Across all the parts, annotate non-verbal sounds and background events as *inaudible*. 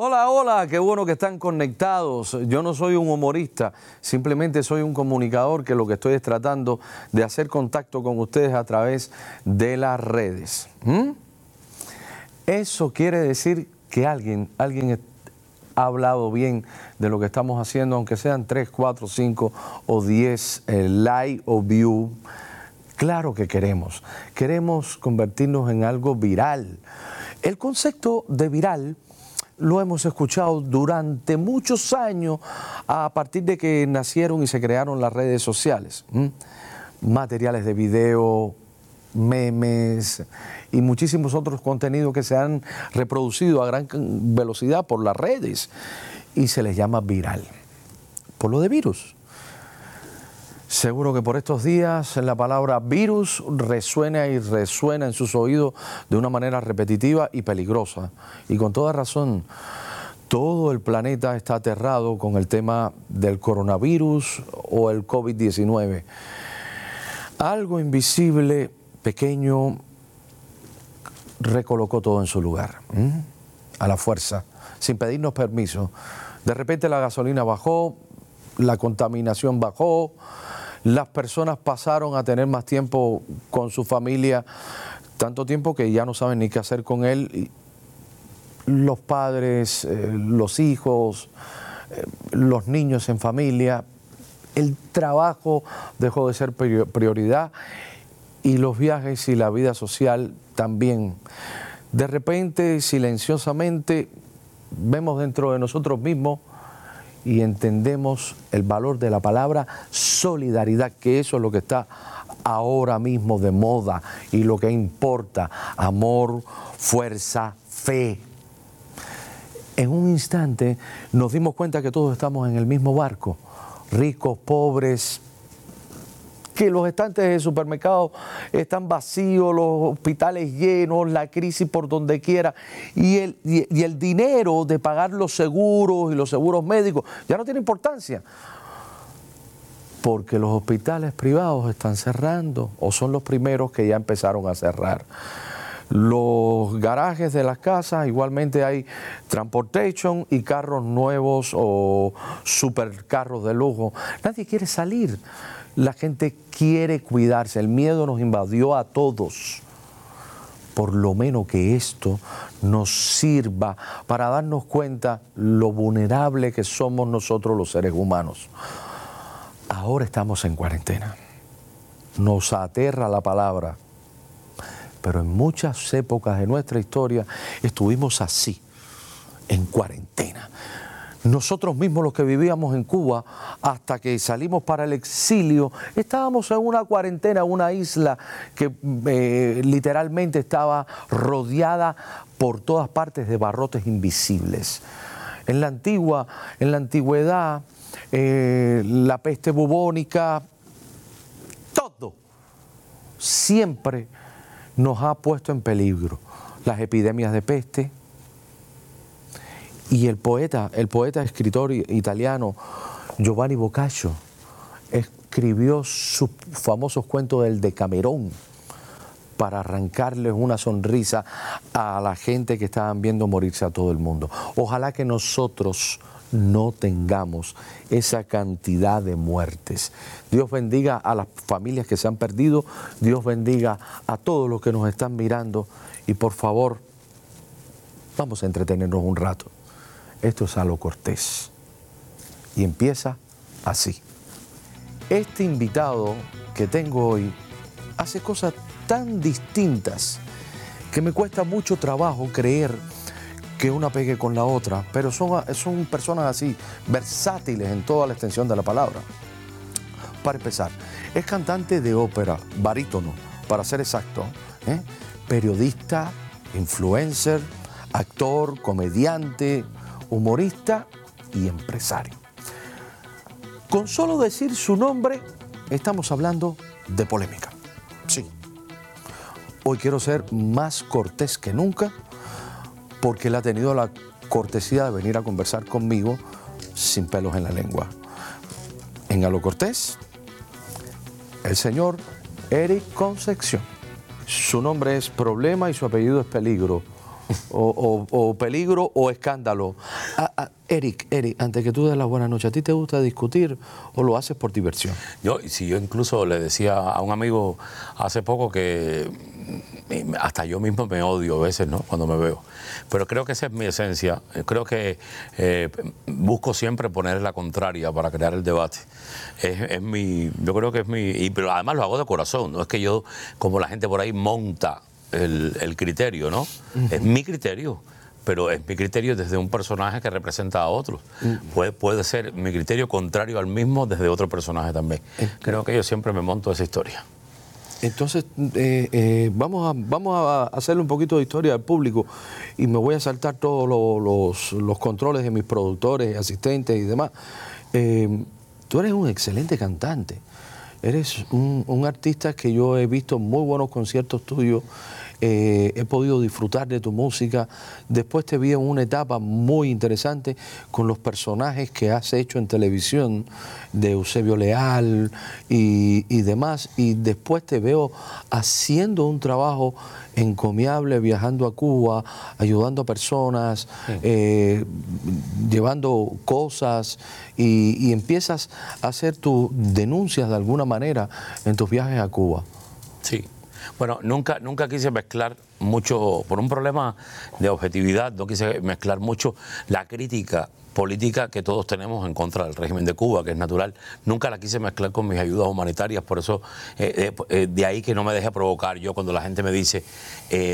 Hola, hola, qué bueno que están conectados. Yo no soy un humorista, simplemente soy un comunicador que lo que estoy es tratando de hacer contacto con ustedes a través de las redes. ¿Mm? Eso quiere decir que alguien, alguien ha hablado bien de lo que estamos haciendo, aunque sean 3, 4, 5 o 10 eh, like o view. Claro que queremos. Queremos convertirnos en algo viral. El concepto de viral lo hemos escuchado durante muchos años a partir de que nacieron y se crearon las redes sociales. Materiales de video, memes y muchísimos otros contenidos que se han reproducido a gran velocidad por las redes y se les llama viral, por lo de virus. Seguro que por estos días la palabra virus resuena y resuena en sus oídos de una manera repetitiva y peligrosa. Y con toda razón, todo el planeta está aterrado con el tema del coronavirus o el COVID-19. Algo invisible, pequeño, recolocó todo en su lugar, a la fuerza, sin pedirnos permiso. De repente la gasolina bajó, la contaminación bajó, las personas pasaron a tener más tiempo con su familia, tanto tiempo que ya no saben ni qué hacer con él. Los padres, eh, los hijos, eh, los niños en familia, el trabajo dejó de ser prioridad y los viajes y la vida social también. De repente, silenciosamente, vemos dentro de nosotros mismos y entendemos el valor de la palabra solidaridad, que eso es lo que está ahora mismo de moda y lo que importa, amor, fuerza, fe. En un instante nos dimos cuenta que todos estamos en el mismo barco, ricos, pobres, que los estantes de supermercados están vacíos, los hospitales llenos, la crisis por donde quiera, y el, y, el dinero de pagar los seguros y los seguros médicos ya no tiene importancia porque los hospitales privados están cerrando o son los primeros que ya empezaron a cerrar. Los garajes de las casas, igualmente hay transportation y carros nuevos o supercarros de lujo. Nadie quiere salir la gente quiere cuidarse, el miedo nos invadió a todos. Por lo menos que esto nos sirva para darnos cuenta lo vulnerable que somos nosotros los seres humanos. Ahora estamos en cuarentena. Nos aterra la palabra, pero en muchas épocas de nuestra historia estuvimos así, en cuarentena nosotros mismos los que vivíamos en Cuba, hasta que salimos para el exilio, estábamos en una cuarentena, una isla que eh, literalmente estaba rodeada por todas partes de barrotes invisibles. En la antigua, en la antigüedad, eh, la peste bubónica, todo siempre nos ha puesto en peligro. Las epidemias de peste, y el poeta, el poeta escritor italiano Giovanni Boccaccio escribió sus famosos cuentos del Decamerón para arrancarles una sonrisa a la gente que estaban viendo morirse a todo el mundo. Ojalá que nosotros no tengamos esa cantidad de muertes. Dios bendiga a las familias que se han perdido, Dios bendiga a todos los que nos están mirando y por favor, vamos a entretenernos un rato. Esto es a lo cortés. Y empieza así. Este invitado que tengo hoy hace cosas tan distintas que me cuesta mucho trabajo creer que una pegue con la otra, pero son, son personas así, versátiles en toda la extensión de la palabra. Para empezar, es cantante de ópera, barítono, para ser exacto, ¿eh? periodista, influencer, actor, comediante, humorista y empresario. Con solo decir su nombre, estamos hablando de polémica. Sí. Hoy quiero ser más cortés que nunca porque él ha tenido la cortesía de venir a conversar conmigo sin pelos en la lengua. En A lo Cortés, el señor Eric Concepción. Su nombre es Problema y su apellido es Peligro. o, peligro o escándalo. Ah, ah, Eric, Eric, antes que tú des la buena noche, ¿a ti te gusta discutir o lo haces por diversión? Yo, si yo incluso le decía a un amigo hace poco que hasta yo mismo me odio a veces, ¿no? Cuando me veo. Pero creo que esa es mi esencia. Creo que eh, busco siempre poner la contraria para crear el debate. Es, mi, yo creo que es mi, y, pero además lo hago de corazón. No es que yo, como la gente por ahí monta el, criterio, ¿no? Es mi criterio pero es mi criterio desde un personaje que representa a otros. puede, puede ser mi criterio contrario al mismo desde otro personaje también. Creo que yo siempre me monto esa historia. Entonces, eh, eh, vamos, a, vamos a hacerle un poquito de historia al público y me voy a saltar todos los, controles de mis productores, asistentes y demás. Eh, tú eres un excelente cantante. Eres un, un, artista que yo he visto muy buenos conciertos tuyos eh, he podido disfrutar de tu música. Después te vi en una etapa muy interesante con los personajes que has hecho en televisión de Eusebio Leal y, demás. Y después te veo haciendo un trabajo encomiable, viajando a Cuba, ayudando a personas, eh, llevando cosas y, y empiezas a hacer tus denuncias de alguna manera en tus viajes a Cuba. Sí. Bueno, nunca, nunca quise mezclar mucho, por un problema de objetividad, no quise mezclar mucho la crítica política que todos tenemos en contra del régimen de Cuba, que es natural. Nunca la quise mezclar con mis ayudas humanitarias, por eso eh, eh, eh, de ahí que no me deje provocar yo cuando la gente me dice,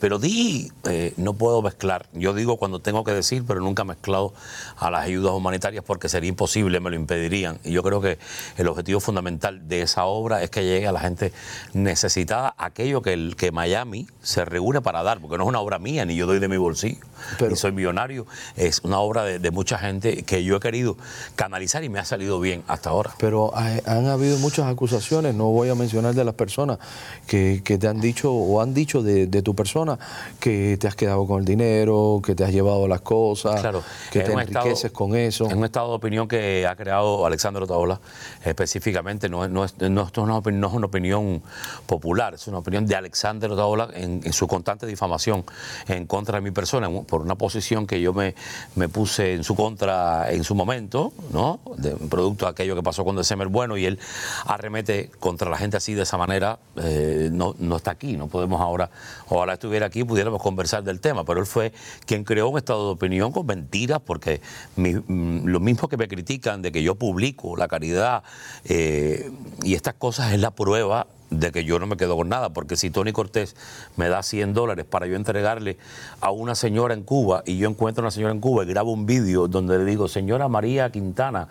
pero di, no puedo mezclar. Yo digo cuando tengo que decir, pero nunca mezclado a las ayudas humanitarias porque sería imposible, me lo impedirían. Y yo creo que el objetivo fundamental de esa obra es que llegue a la gente necesitada aquello que, el, que Miami se reúne para dar, porque no es una obra mía, ni yo doy de mi bolsillo, pero, ni soy millonario, es una obra de mucha gente que yo he querido canalizar y me ha salido bien hasta ahora. Pero han habido muchas acusaciones, no voy a mencionar de las personas que, te han dicho o han dicho de, tu persona que te has quedado con el dinero, que te has llevado las cosas, que te enriqueces con eso. Es un estado de opinión que ha creado Alexandro Otaola específicamente, no, no, es, no, es una, no, es una, opinión popular, es una opinión de Alexandro Otaola en, en, su constante difamación en contra de mi persona, por una posición que yo me, me puse en su contra en su momento, ¿no? Producto de aquello que pasó con December Bueno y él arremete contra la gente así de esa manera, eh, no, no está aquí, no podemos ahora, ojalá estuviera aquí pudiéramos conversar del tema, pero él fue quien creó un estado de opinión con mentiras, porque mm, lo mismo que me critican de que yo publico la caridad eh, y estas cosas es la prueba de que yo no me quedo con nada, porque si Tony Cortés me da 100 dólares para yo entregarle a una señora en Cuba y yo encuentro a una señora en Cuba y grabo un vídeo donde le digo, señora María Quintana,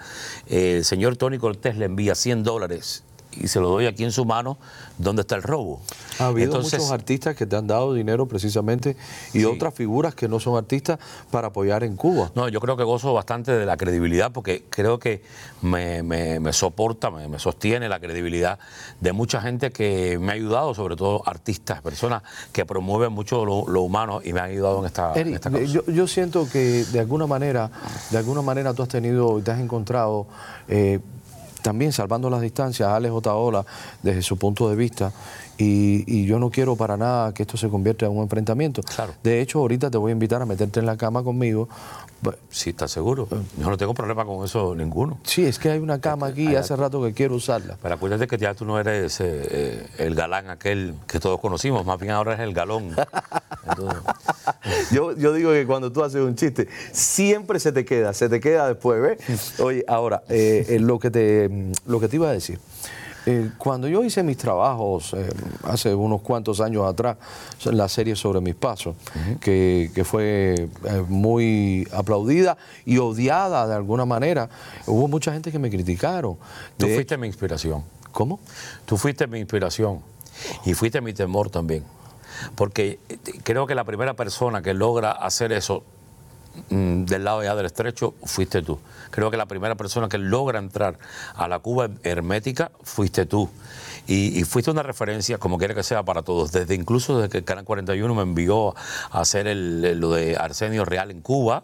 el señor Tony Cortés le envía 100 dólares y se lo doy aquí en su mano, ¿dónde está el robo? Ha habido muchos artistas que te han dado dinero precisamente y otras figuras que no son artistas para apoyar en Cuba. No, yo creo que gozo bastante de la credibilidad porque creo que me, soporta, me, sostiene la credibilidad de mucha gente que me ha ayudado, sobre todo artistas, personas que promueven mucho lo, humano y me han ayudado en esta, Yo, yo, siento que de alguna manera, de alguna manera tú has tenido y te has encontrado eh, también salvando las distancias, Alex Otaola desde su punto de vista. Y, yo no quiero para nada que esto se convierta en un enfrentamiento. De hecho, ahorita te voy a invitar a meterte en la cama conmigo. Sí, ¿estás seguro? Eh. Yo no tengo problema con eso ninguno. Sí, es que hay una cama aquí y hace rato que quiero usarla. Pero acuérdate que ya tú no eres eh, eh, el galán aquel que todos conocimos, más bien ahora es el galón. *laughs* yo, yo digo que cuando tú haces un chiste, siempre se te queda, se te queda después, ¿ves? Oye, ahora, lo, que te, lo que te iba a decir. Eh, cuando yo hice mis trabajos eh, hace unos cuantos años atrás, la serie sobre mis pasos, que, fue eh, muy aplaudida y odiada de alguna manera, hubo mucha gente que me criticaron. Tú fuiste mi inspiración. ¿Cómo? Tú fuiste mi inspiración y fuiste mi temor también. Porque creo que la primera persona que logra hacer eso del lado ya del estrecho fuiste tú. Creo que la primera persona que logra entrar a la Cuba hermética fuiste tú. Y, fuiste una referencia, como quiera que sea, para todos. Desde incluso desde que el Canal 41 me envió a hacer lo de Arsenio Real en Cuba,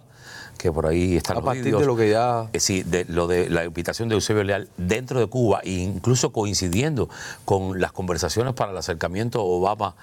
que por ahí están a partir de lo que ya eh, sí de lo de la invitación de Eusebio Leal dentro de Cuba e incluso coincidiendo con las conversaciones para el acercamiento Obama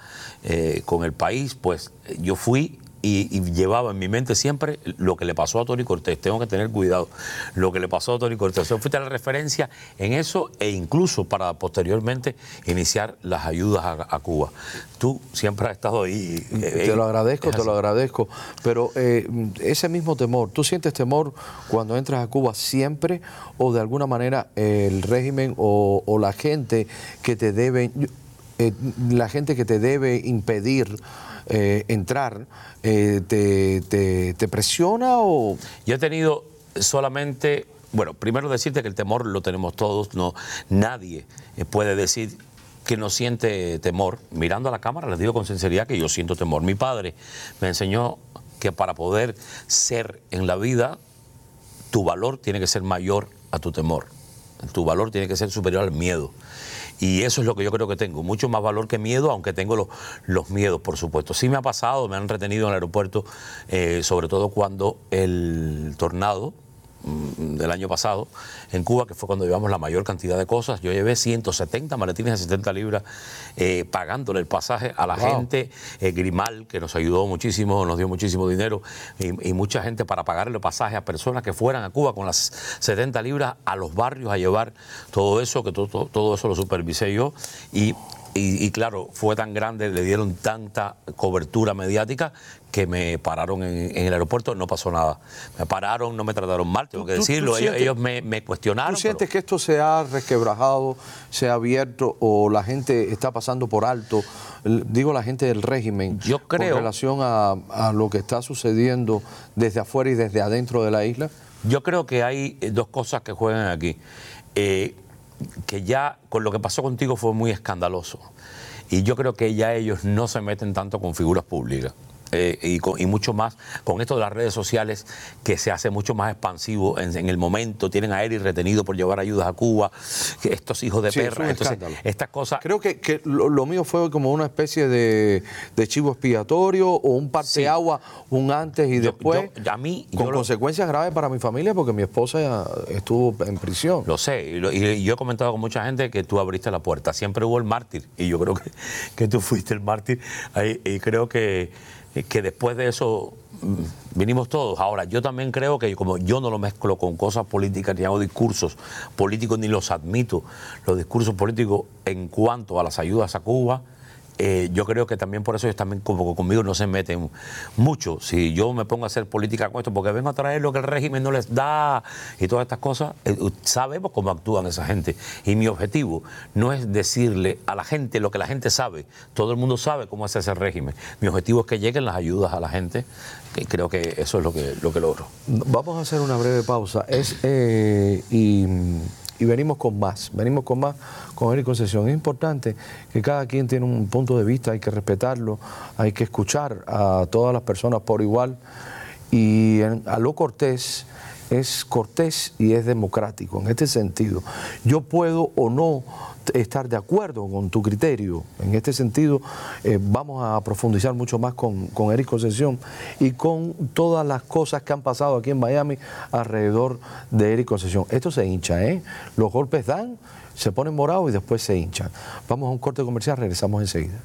eh, con el país pues yo fui y, llevaba en mi mente siempre lo que le pasó a Tony Cortés. Tengo que tener cuidado. Lo que le pasó a Tony Cortés. Yo fuiste la referencia en eso e incluso para posteriormente iniciar las ayudas a, Cuba. Tú siempre has estado ahí. Eh, te lo agradezco, te lo agradezco. Pero eh, ese mismo temor, ¿tú sientes temor cuando entras a Cuba siempre o de alguna manera el régimen o, la gente que te debe, eh, la gente que te debe impedir eh, entrar, eh, te, presiona o...? Yo he tenido solamente, bueno, primero decirte que el temor lo tenemos todos, no, nadie puede decir que no siente temor. Mirando a la cámara les digo con sinceridad que yo siento temor. Mi padre me enseñó que para poder ser en la vida, tu valor tiene que ser mayor a tu temor. Tu valor tiene que ser superior al miedo. Y eso es lo que yo creo que tengo, mucho más valor que miedo, aunque tengo los, miedos, por supuesto. Sí me ha pasado, me han retenido en el aeropuerto, eh, sobre todo cuando el tornado, del año pasado en Cuba, que fue cuando llevamos la mayor cantidad de cosas. Yo llevé 170 maletines de 70 libras eh, pagándole el pasaje a la gente. Eh, Grimal, que nos ayudó muchísimo, nos dio muchísimo dinero y, mucha gente para pagarle el pasaje a personas que fueran a Cuba con las 70 libras a los barrios a llevar todo eso, que todo, todo eso lo supervisé yo. Y y, claro, fue tan grande, le dieron tanta cobertura mediática que me pararon en, el aeropuerto, no pasó nada. Me pararon, no me trataron mal, tengo que decirlo. ellos, me, cuestionaron. ¿Tú sientes que esto se ha resquebrajado, se ha abierto o la gente está pasando por alto? Digo la gente del régimen. Yo creo. Con relación a, lo que está sucediendo desde afuera y desde adentro de la isla. Yo creo que hay eh, dos cosas que juegan aquí. Eh, que ya con lo que pasó contigo fue muy escandaloso. Y yo creo que ya ellos no se meten tanto con figuras públicas. Eh, y, mucho más con esto de las redes sociales que se hace mucho más expansivo en, el momento. Tienen a Eric retenido por llevar ayudas a Cuba, estos hijos de perra. Entonces, estas cosas. Creo que, lo, mío fue como una especie de, chivo expiatorio o un agua un antes y después. a mí, con consecuencias graves para mi familia porque mi esposa estuvo en prisión. Lo sé, y, yo he comentado con mucha gente que tú abriste la puerta. Siempre hubo el mártir, y yo creo que, que tú fuiste el mártir. y creo que que después de eso mm, vinimos todos. Ahora, yo también creo que como yo no lo mezclo con cosas políticas ni hago discursos políticos ni los admito, los discursos políticos en cuanto a las ayudas a Cuba, eh, yo creo que también por eso ellos también como conmigo no se meten mucho. Si yo me pongo a hacer política con esto, porque vengo a traer lo que el régimen no les da y todas estas cosas, eh, sabemos cómo actúan esa gente. Y mi objetivo no es decirle a la gente lo que la gente sabe. Todo el mundo sabe cómo es ese régimen. Mi objetivo es que lleguen las ayudas a la gente. Y creo que eso es lo que, lo que logro. Vamos a hacer una breve pausa. Es, eh, y venimos con más, venimos con más con Eric Concesión. Es importante que cada quien tiene un punto de vista, hay que respetarlo, hay que escuchar a todas las personas por igual. Y a lo cortés es cortés y es democrático en este sentido. Yo puedo o no estar de acuerdo con tu criterio. En este sentido, eh, vamos a profundizar mucho más con, con Eric Concesión y con todas las cosas que han pasado aquí en Miami alrededor de Eric Concesión. Esto se hincha, ¿eh? Los golpes dan, se ponen morados y después se hinchan. Vamos a un corte comercial, regresamos enseguida.